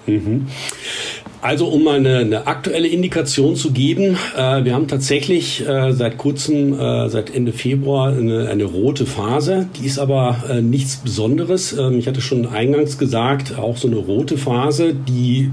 Mhm. Also um mal eine, eine, aktuelle Indikation zu geben, äh, wir haben tatsächlich äh, seit kurzem, äh, seit Ende Februar, eine, eine, rote Phase. Die ist aber äh, nichts Besonderes. Ähm, ich hatte schon eingangs gesagt, auch so eine rote Phase, die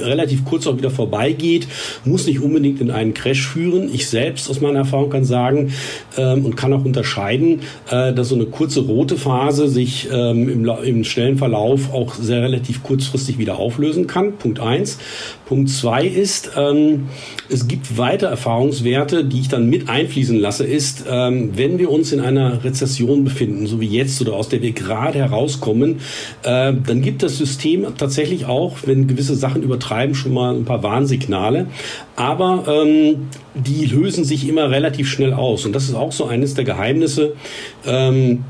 relativ kurz auch wieder vorbeigeht, muss nicht unbedingt in einen Crash führen. Ich selbst aus meiner Erfahrung kann sagen ähm, und kann auch unterscheiden, äh, dass so eine kurze rote Phase sich ähm, im, im schnellen Verlauf auch sehr relativ kurzfristig wieder auflösen kann. Punkt eins. Punkt zwei ist, ähm, es gibt weitere Erfahrungswerte, die ich dann mit einfließen lasse, ist, ähm, wenn wir uns in einer Rezession befinden, so wie jetzt oder aus der wir gerade herauskommen, äh, dann gibt das System tatsächlich auch, wenn gewisse Sachen übertreiben, schon mal ein paar Warnsignale. Aber ähm, die lösen sich immer relativ schnell aus. Und das ist auch so eines der Geheimnisse. Ähm,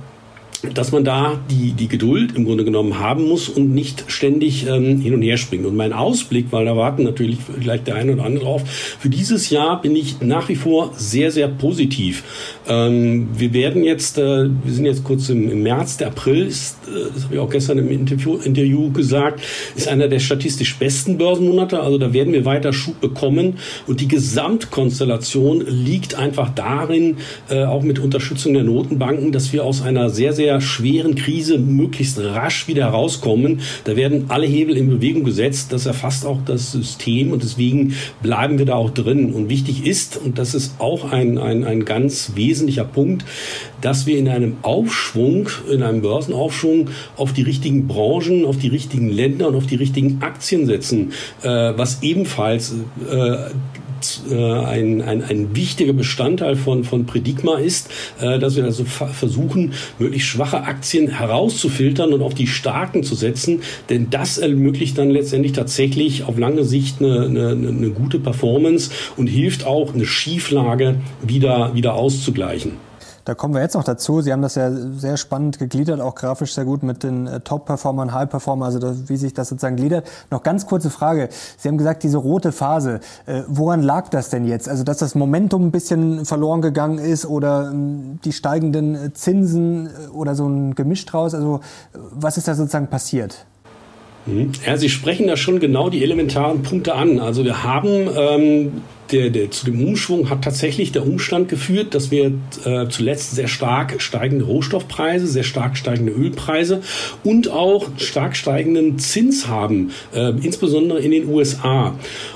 dass man da die, die Geduld im Grunde genommen haben muss und nicht ständig ähm, hin und her springt. Und mein Ausblick, weil da warten natürlich vielleicht der eine oder andere drauf, für dieses Jahr bin ich nach wie vor sehr, sehr positiv. Ähm, wir werden jetzt, äh, wir sind jetzt kurz im, im März, der April ist, äh, das habe ich auch gestern im Interview, Interview gesagt, ist einer der statistisch besten Börsenmonate. Also da werden wir weiter Schub bekommen. Und die Gesamtkonstellation liegt einfach darin, äh, auch mit Unterstützung der Notenbanken, dass wir aus einer sehr, sehr der schweren Krise möglichst rasch wieder herauskommen. Da werden alle Hebel in Bewegung gesetzt. Das erfasst auch das System und deswegen bleiben wir da auch drin. Und wichtig ist, und das ist auch ein, ein, ein ganz wesentlicher Punkt, dass wir in einem Aufschwung, in einem Börsenaufschwung auf die richtigen Branchen, auf die richtigen Länder und auf die richtigen Aktien setzen, äh, was ebenfalls äh, äh, ein, ein, ein wichtiger Bestandteil von, von Predigma ist, äh, dass wir also versuchen, möglichst schwache Aktien herauszufiltern und auf die starken zu setzen, denn das ermöglicht dann letztendlich tatsächlich auf lange Sicht eine, eine, eine gute Performance und hilft auch, eine Schieflage wieder, wieder auszugleichen. Da kommen wir jetzt noch dazu. Sie haben das ja sehr spannend gegliedert, auch grafisch sehr gut mit den äh, Top-Performern, High-Performern, also das, wie sich das sozusagen gliedert. Noch ganz kurze Frage. Sie haben gesagt, diese rote Phase, äh, woran lag das denn jetzt? Also, dass das Momentum ein bisschen verloren gegangen ist oder ähm, die steigenden äh, Zinsen äh, oder so ein Gemisch draus? Also, was ist da sozusagen passiert? Mhm. Ja, Sie sprechen da schon genau die elementaren Punkte an. Also wir haben ähm, der, der, zu dem Umschwung hat tatsächlich der Umstand geführt, dass wir äh, zuletzt sehr stark steigende Rohstoffpreise, sehr stark steigende Ölpreise und auch stark steigenden Zins haben, äh, insbesondere in den USA.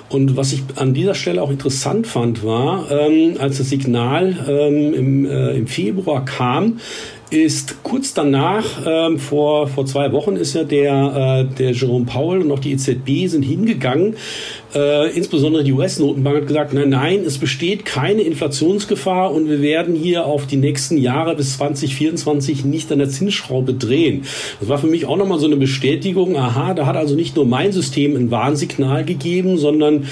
Und was ich an dieser Stelle auch interessant fand, war, ähm, als das Signal ähm, im, äh, im Februar kam, ist kurz danach, ähm, vor, vor zwei Wochen, ist ja der, äh, der Jerome Powell und auch die EZB sind hingegangen. Äh, insbesondere die US-Notenbank hat gesagt, nein, nein, es besteht keine Inflationsgefahr und wir werden hier auf die nächsten Jahre bis 2024 nicht an der Zinsschraube drehen. Das war für mich auch nochmal so eine Bestätigung, aha, da hat also nicht nur mein System ein Warnsignal gegeben, sondern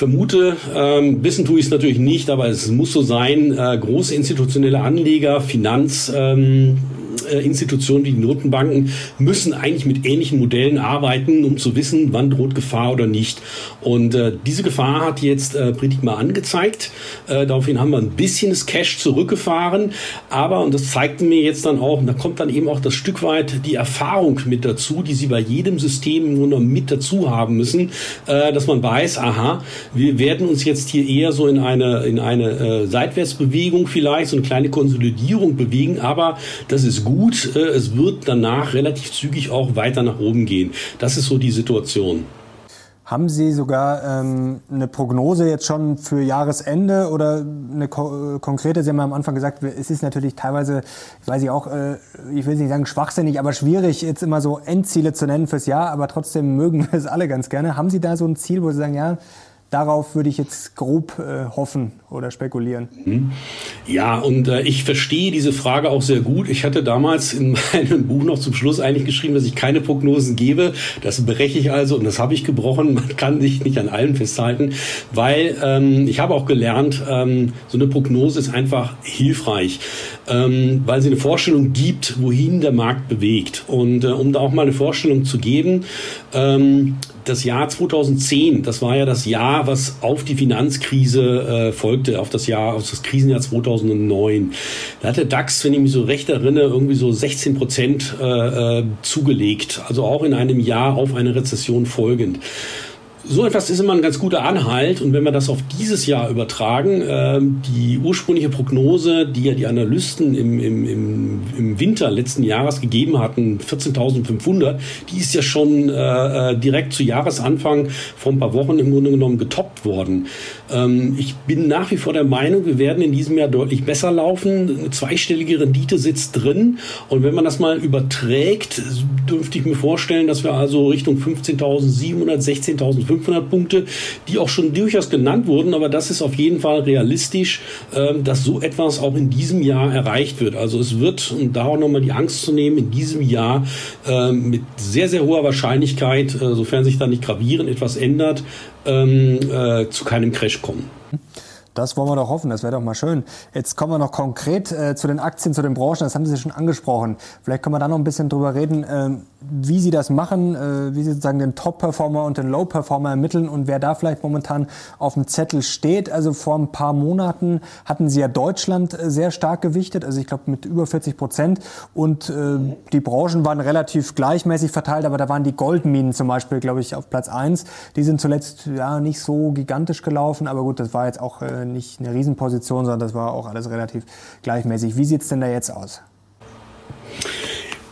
vermute, ähm, wissen tue ich es natürlich nicht, aber es muss so sein, äh, große institutionelle Anleger, Finanz, ähm, äh, Institutionen wie die Notenbanken müssen eigentlich mit ähnlichen Modellen arbeiten, um zu wissen, wann droht Gefahr oder nicht. Und äh, diese Gefahr hat jetzt äh, Britik mal angezeigt. Äh, daraufhin haben wir ein bisschen das Cash zurückgefahren. Aber, und das zeigte mir jetzt dann auch, da kommt dann eben auch das Stück weit die Erfahrung mit dazu, die Sie bei jedem System im Grunde mit dazu haben müssen, äh, dass man weiß, aha, wir werden uns jetzt hier eher so in eine, in eine äh, Seitwärtsbewegung vielleicht, so eine kleine Konsolidierung bewegen. Aber das ist gut gut. Äh, es wird danach relativ zügig auch weiter nach oben gehen. Das ist so die Situation. Haben Sie sogar ähm, eine Prognose jetzt schon für Jahresende oder eine ko konkrete? Sie haben am Anfang gesagt, es ist natürlich teilweise, weiß ich auch, äh, ich will nicht sagen schwachsinnig, aber schwierig, jetzt immer so Endziele zu nennen fürs Jahr, aber trotzdem mögen wir es alle ganz gerne. Haben Sie da so ein Ziel, wo Sie sagen, ja, Darauf würde ich jetzt grob äh, hoffen oder spekulieren. Mhm. Ja, und äh, ich verstehe diese Frage auch sehr gut. Ich hatte damals in [LAUGHS] meinem Buch noch zum Schluss eigentlich geschrieben, dass ich keine Prognosen gebe. Das breche ich also und das habe ich gebrochen. [LAUGHS] Man kann sich nicht an allem festhalten, weil ähm, ich habe auch gelernt, ähm, so eine Prognose ist einfach hilfreich, ähm, weil sie eine Vorstellung gibt, wohin der Markt bewegt. Und äh, um da auch mal eine Vorstellung zu geben, ähm, das Jahr 2010, das war ja das Jahr, was auf die Finanzkrise äh, folgte, auf das Jahr, auf das Krisenjahr 2009. Da hat der DAX, wenn ich mich so recht erinnere, irgendwie so 16 Prozent äh, äh, zugelegt. Also auch in einem Jahr auf eine Rezession folgend so etwas ist immer ein ganz guter Anhalt. Und wenn wir das auf dieses Jahr übertragen, äh, die ursprüngliche Prognose, die ja die Analysten im, im, im, im Winter letzten Jahres gegeben hatten, 14.500, die ist ja schon äh, äh, direkt zu Jahresanfang vor ein paar Wochen im Grunde genommen getoppt worden. Ähm, ich bin nach wie vor der Meinung, wir werden in diesem Jahr deutlich besser laufen. Eine zweistellige Rendite sitzt drin. Und wenn man das mal überträgt, dürfte ich mir vorstellen, dass wir also Richtung 15.700, 16.500 Punkte, die auch schon durchaus genannt wurden, aber das ist auf jeden Fall realistisch, ähm, dass so etwas auch in diesem Jahr erreicht wird. Also es wird, um da auch nochmal die Angst zu nehmen, in diesem Jahr ähm, mit sehr, sehr hoher Wahrscheinlichkeit, äh, sofern sich da nicht gravierend etwas ändert, ähm, äh, zu keinem Crash kommen. Das wollen wir doch hoffen, das wäre doch mal schön. Jetzt kommen wir noch konkret äh, zu den Aktien, zu den Branchen, das haben Sie schon angesprochen. Vielleicht können wir da noch ein bisschen drüber reden, äh, wie Sie das machen, äh, wie Sie sozusagen den Top-Performer und den Low-Performer ermitteln und wer da vielleicht momentan auf dem Zettel steht. Also vor ein paar Monaten hatten Sie ja Deutschland äh, sehr stark gewichtet, also ich glaube mit über 40 Prozent und äh, die Branchen waren relativ gleichmäßig verteilt, aber da waren die Goldminen zum Beispiel, glaube ich, auf Platz eins. Die sind zuletzt ja nicht so gigantisch gelaufen, aber gut, das war jetzt auch äh, nicht eine Riesenposition, sondern das war auch alles relativ gleichmäßig. Wie sieht es denn da jetzt aus?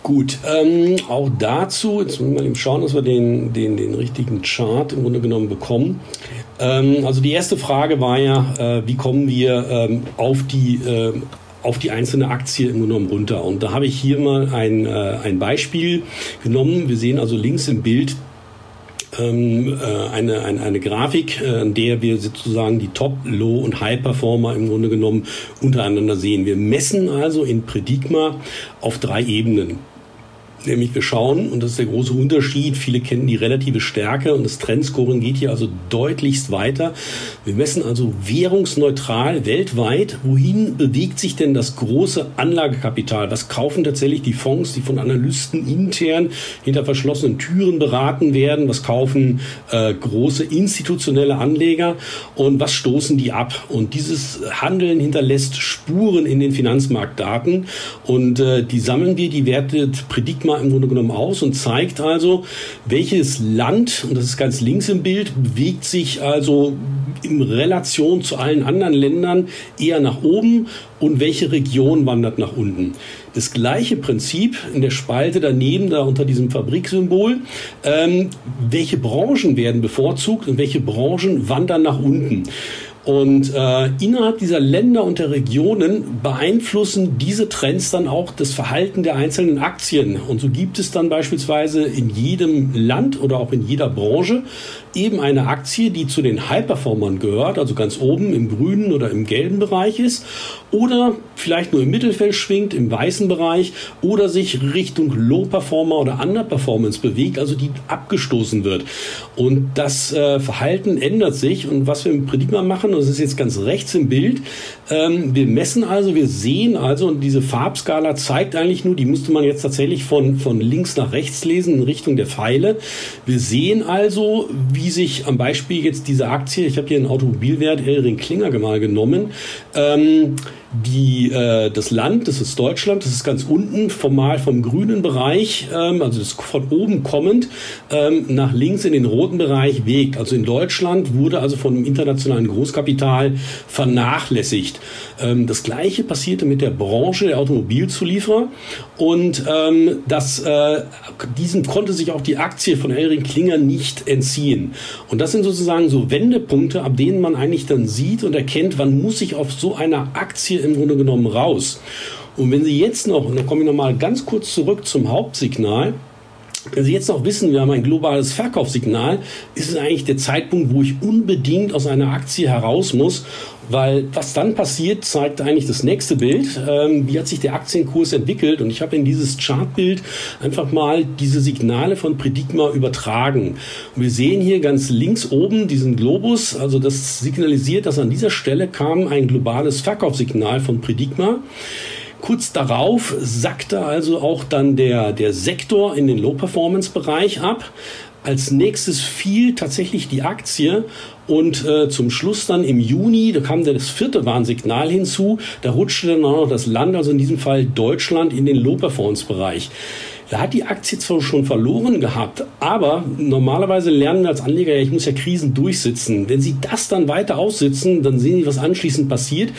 Gut, ähm, auch dazu, jetzt müssen wir eben schauen, dass wir den, den, den richtigen Chart im Grunde genommen bekommen. Ähm, also die erste Frage war ja, äh, wie kommen wir ähm, auf die äh, auf die einzelne Aktie im Grunde genommen runter. Und da habe ich hier mal ein, äh, ein Beispiel genommen. Wir sehen also links im Bild ähm, äh, eine, eine, eine Grafik, äh, in der wir sozusagen die Top, Low und High Performer im Grunde genommen untereinander sehen. Wir messen also in Predigma auf drei Ebenen. Nämlich wir schauen, und das ist der große Unterschied, viele kennen die relative Stärke und das Trendscoring geht hier also deutlichst weiter. Wir messen also währungsneutral weltweit, wohin bewegt sich denn das große Anlagekapital? Was kaufen tatsächlich die Fonds, die von Analysten intern hinter verschlossenen Türen beraten werden? Was kaufen äh, große institutionelle Anleger und was stoßen die ab? Und dieses Handeln hinterlässt Spuren in den Finanzmarktdaten und äh, die sammeln wir, die wertet Predict mal im Grunde genommen aus und zeigt also, welches Land, und das ist ganz links im Bild, bewegt sich also in Relation zu allen anderen Ländern eher nach oben und welche Region wandert nach unten. Das gleiche Prinzip in der Spalte daneben, da unter diesem Fabriksymbol, ähm, welche Branchen werden bevorzugt und welche Branchen wandern nach unten. Und äh, innerhalb dieser Länder und der Regionen beeinflussen diese Trends dann auch das Verhalten der einzelnen Aktien. Und so gibt es dann beispielsweise in jedem Land oder auch in jeder Branche eben eine Aktie, die zu den High-Performern gehört, also ganz oben im grünen oder im gelben Bereich ist, oder vielleicht nur im Mittelfeld schwingt, im weißen Bereich, oder sich Richtung Low-Performer oder Underperformance bewegt, also die abgestoßen wird. Und das äh, Verhalten ändert sich. Und was wir im Predigma machen, das ist jetzt ganz rechts im Bild, ähm, wir messen also, wir sehen also, und diese Farbskala zeigt eigentlich nur, die müsste man jetzt tatsächlich von, von links nach rechts lesen in Richtung der Pfeile. Wir sehen also, sich am Beispiel jetzt diese Aktie, ich habe hier einen Automobilwert Hellring Klinger mal genommen, ähm, die, äh, das Land, das ist Deutschland, das ist ganz unten, formal vom grünen Bereich, ähm, also das von oben kommend, ähm, nach links in den roten Bereich wegt. Also in Deutschland wurde also von dem internationalen Großkapital vernachlässigt. Ähm, das gleiche passierte mit der Branche der Automobilzulieferer und ähm, das, äh, diesem konnte sich auch die Aktie von Elring Klinger nicht entziehen. Und das sind sozusagen so Wendepunkte, ab denen man eigentlich dann sieht und erkennt, wann muss ich auf so einer Aktie im Grunde genommen raus. Und wenn Sie jetzt noch, und dann komme ich nochmal ganz kurz zurück zum Hauptsignal, wenn Sie jetzt noch wissen, wir haben ein globales Verkaufssignal, ist es eigentlich der Zeitpunkt, wo ich unbedingt aus einer Aktie heraus muss, weil was dann passiert, zeigt eigentlich das nächste Bild. Ähm, wie hat sich der Aktienkurs entwickelt? Und ich habe in dieses Chartbild einfach mal diese Signale von Predigma übertragen. Und wir sehen hier ganz links oben diesen Globus, also das signalisiert, dass an dieser Stelle kam ein globales Verkaufssignal von Predigma. Kurz darauf sackte also auch dann der, der Sektor in den Low-Performance-Bereich ab. Als nächstes fiel tatsächlich die Aktie und äh, zum Schluss dann im Juni, da kam das vierte Warnsignal hinzu, da rutschte dann auch noch das Land, also in diesem Fall Deutschland, in den Low-Performance-Bereich. Da hat die Aktie zwar schon verloren gehabt, aber normalerweise lernen wir als Anleger, ich muss ja Krisen durchsitzen. Wenn Sie das dann weiter aussitzen, dann sehen Sie, was anschließend passiert.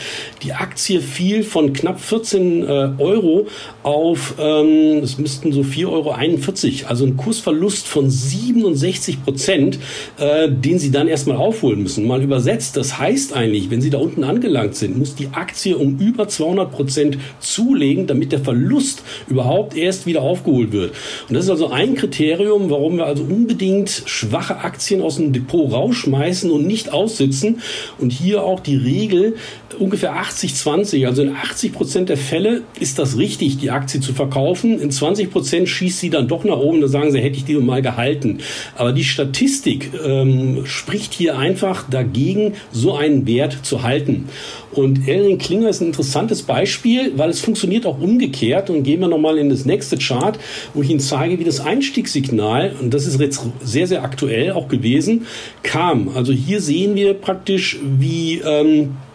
Die Aktie fiel von knapp 14 äh, Euro auf, ähm, das müssten so 4,41 Euro, also ein Kursverlust von 67 Prozent, äh, den Sie dann erstmal aufholen müssen. Mal übersetzt, das heißt eigentlich, wenn Sie da unten angelangt sind, muss die Aktie um über 200 Prozent zulegen, damit der Verlust überhaupt erst wieder aufgeholt abgeholt wird. Und das ist also ein Kriterium, warum wir also unbedingt schwache Aktien aus dem Depot rausschmeißen und nicht aussitzen. Und hier auch die Regel ungefähr 80-20. Also in 80 Prozent der Fälle ist das richtig, die Aktie zu verkaufen. In 20 Prozent schießt sie dann doch nach oben. Da sagen sie, hätte ich die mal gehalten. Aber die Statistik ähm, spricht hier einfach dagegen, so einen Wert zu halten. Und Elring Klinger ist ein interessantes Beispiel, weil es funktioniert auch umgekehrt. Und gehen wir nochmal in das nächste Chart, wo ich Ihnen zeige, wie das Einstiegssignal, und das ist jetzt sehr, sehr aktuell auch gewesen, kam. Also hier sehen wir praktisch, wie ähm, äh,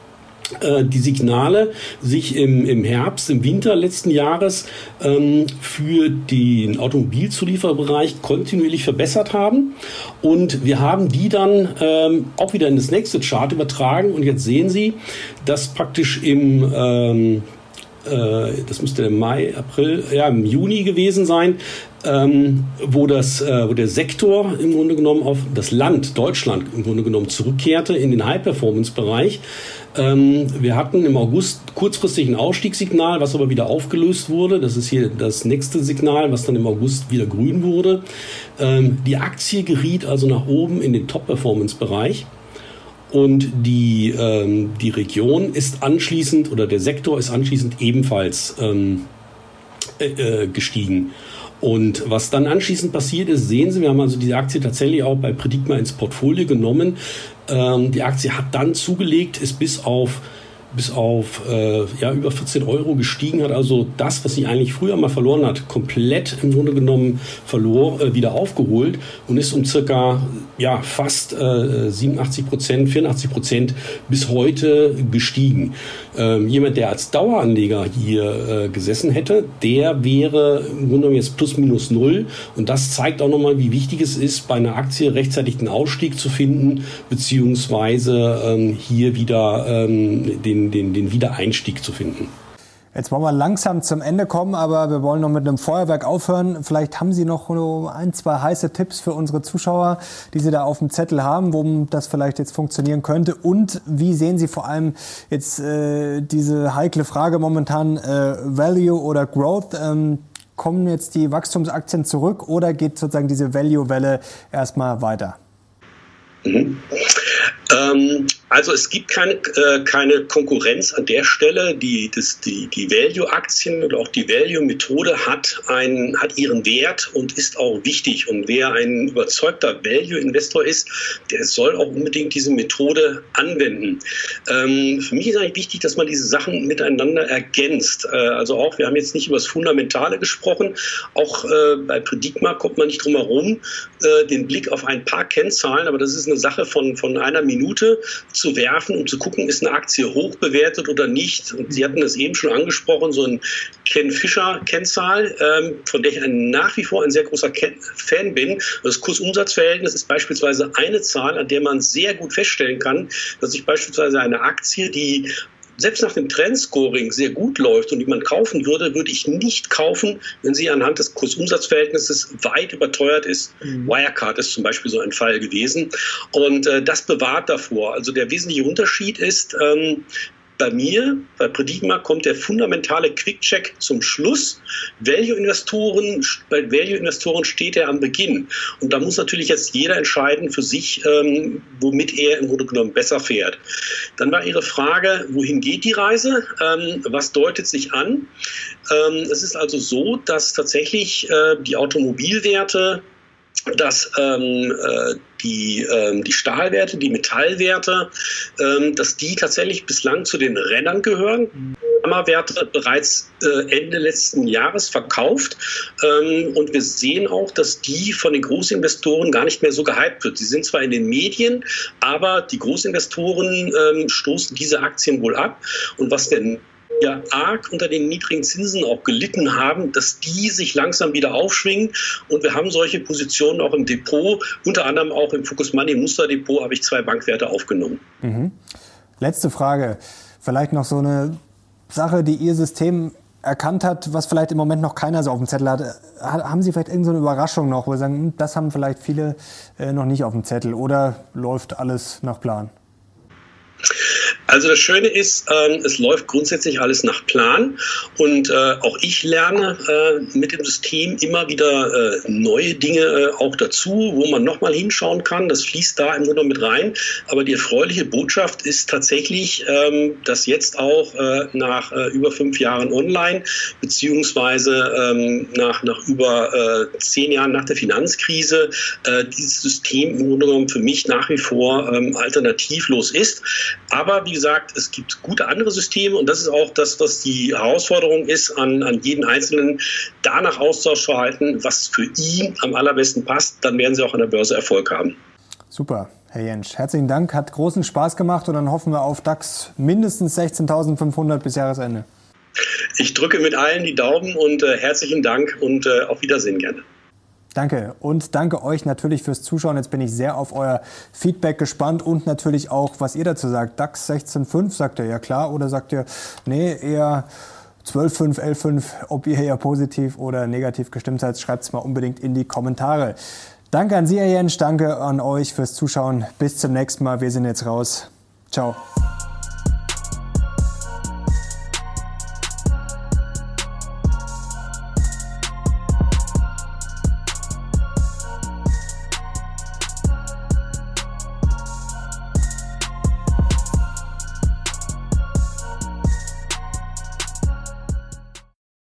die Signale sich im, im Herbst, im Winter letzten Jahres ähm, für den Automobilzulieferbereich kontinuierlich verbessert haben. Und wir haben die dann ähm, auch wieder in das nächste Chart übertragen. Und jetzt sehen Sie, dass praktisch im ähm, äh, das müsste im Mai, April, ja, im Juni gewesen sein, ähm, wo, das, äh, wo der Sektor im Grunde genommen auf das Land Deutschland im Grunde genommen zurückkehrte in den High-Performance-Bereich. Ähm, wir hatten im August kurzfristig ein Ausstiegssignal, was aber wieder aufgelöst wurde. Das ist hier das nächste Signal, was dann im August wieder grün wurde. Ähm, die Aktie geriet also nach oben in den Top-Performance-Bereich. Und die, ähm, die Region ist anschließend oder der Sektor ist anschließend ebenfalls ähm, äh, äh gestiegen. Und was dann anschließend passiert ist, sehen Sie, wir haben also diese Aktie tatsächlich auch bei Predicma ins Portfolio genommen. Ähm, die Aktie hat dann zugelegt, ist bis auf bis auf äh, ja, über 14 Euro gestiegen hat. Also das, was sie eigentlich früher mal verloren hat, komplett im Grunde genommen verlor, äh, wieder aufgeholt und ist um circa ja, fast äh, 87 Prozent, 84 Prozent bis heute gestiegen. Ähm, jemand, der als Daueranleger hier äh, gesessen hätte, der wäre im Grunde genommen jetzt plus minus null. Und das zeigt auch nochmal, wie wichtig es ist, bei einer Aktie rechtzeitig den Ausstieg zu finden, beziehungsweise ähm, hier wieder ähm, den den, den, Wiedereinstieg zu finden. Jetzt wollen wir langsam zum Ende kommen, aber wir wollen noch mit einem Feuerwerk aufhören. Vielleicht haben Sie noch ein, zwei heiße Tipps für unsere Zuschauer, die Sie da auf dem Zettel haben, wo das vielleicht jetzt funktionieren könnte. Und wie sehen Sie vor allem jetzt äh, diese heikle Frage momentan, äh, Value oder Growth? Ähm, kommen jetzt die Wachstumsaktien zurück oder geht sozusagen diese Value-Welle erstmal weiter? Mhm. Ähm, also es gibt keine, äh, keine Konkurrenz an der Stelle. Die, das, die, die Value-Aktien oder auch die Value-Methode hat, hat ihren Wert und ist auch wichtig. Und wer ein überzeugter Value-Investor ist, der soll auch unbedingt diese Methode anwenden. Ähm, für mich ist eigentlich wichtig, dass man diese Sachen miteinander ergänzt. Äh, also auch, wir haben jetzt nicht über das Fundamentale gesprochen. Auch äh, bei Predigma kommt man nicht drum herum, äh, den Blick auf ein paar Kennzahlen, aber das ist eine Sache von, von einer Minute zu zu werfen, um zu gucken, ist eine Aktie hoch bewertet oder nicht. Und Sie hatten das eben schon angesprochen, so ein Ken Fischer-Kennzahl, ähm, von der ich ein, nach wie vor ein sehr großer Ken Fan bin. Das Kursumsatzverhältnis ist beispielsweise eine Zahl, an der man sehr gut feststellen kann, dass sich beispielsweise eine Aktie, die selbst nach dem Trendscoring sehr gut läuft und die man kaufen würde, würde ich nicht kaufen, wenn sie anhand des Kursumsatzverhältnisses weit überteuert ist. Mhm. Wirecard ist zum Beispiel so ein Fall gewesen. Und äh, das bewahrt davor. Also der wesentliche Unterschied ist, ähm, bei mir, bei Predigma, kommt der fundamentale Quick-Check zum Schluss. Value-Investoren, bei Value-Investoren steht er am Beginn. Und da muss natürlich jetzt jeder entscheiden für sich, ähm, womit er im Grunde genommen besser fährt. Dann war Ihre Frage, wohin geht die Reise? Ähm, was deutet sich an? Ähm, es ist also so, dass tatsächlich äh, die Automobilwerte dass ähm, äh, die, ähm, die Stahlwerte, die Metallwerte, ähm, dass die tatsächlich bislang zu den Rennern gehören. Gamma-Werte bereits äh, Ende letzten Jahres verkauft. Ähm, und wir sehen auch, dass die von den Großinvestoren gar nicht mehr so gehypt wird. Sie sind zwar in den Medien, aber die Großinvestoren ähm, stoßen diese Aktien wohl ab. Und was denn ja arg unter den niedrigen Zinsen auch gelitten haben, dass die sich langsam wieder aufschwingen. Und wir haben solche Positionen auch im Depot, unter anderem auch im Focus Money Musterdepot habe ich zwei Bankwerte aufgenommen. Mhm. Letzte Frage. Vielleicht noch so eine Sache, die Ihr System erkannt hat, was vielleicht im Moment noch keiner so auf dem Zettel hat. Haben Sie vielleicht irgendeine Überraschung noch, wo Sie sagen, hm, das haben vielleicht viele äh, noch nicht auf dem Zettel oder läuft alles nach Plan? Also das Schöne ist, äh, es läuft grundsätzlich alles nach Plan und äh, auch ich lerne äh, mit dem System immer wieder äh, neue Dinge äh, auch dazu, wo man nochmal hinschauen kann. Das fließt da im Grunde mit rein. Aber die erfreuliche Botschaft ist tatsächlich, ähm, dass jetzt auch äh, nach über fünf Jahren online, beziehungsweise ähm, nach, nach über zehn Jahren nach der Finanzkrise, dieses System im Grunde genommen für mich nach wie vor ähm, alternativlos ist. Aber wie gesagt, es gibt gute andere Systeme und das ist auch das, was die Herausforderung ist, an, an jeden Einzelnen danach Austausch zu halten, was für ihn am allerbesten passt. Dann werden sie auch an der Börse Erfolg haben. Super. Herr Jentsch, herzlichen Dank, hat großen Spaß gemacht und dann hoffen wir auf DAX mindestens 16.500 bis Jahresende. Ich drücke mit allen die Daumen und äh, herzlichen Dank und äh, auf Wiedersehen gerne. Danke und danke euch natürlich fürs Zuschauen. Jetzt bin ich sehr auf euer Feedback gespannt und natürlich auch, was ihr dazu sagt. DAX 16.5 sagt ihr ja klar oder sagt ihr, nee, eher 12.5, 11.5, ob ihr eher positiv oder negativ gestimmt seid, schreibt es mal unbedingt in die Kommentare. Danke an Sie, Herr Jens, danke an euch fürs Zuschauen. Bis zum nächsten Mal. Wir sind jetzt raus. Ciao.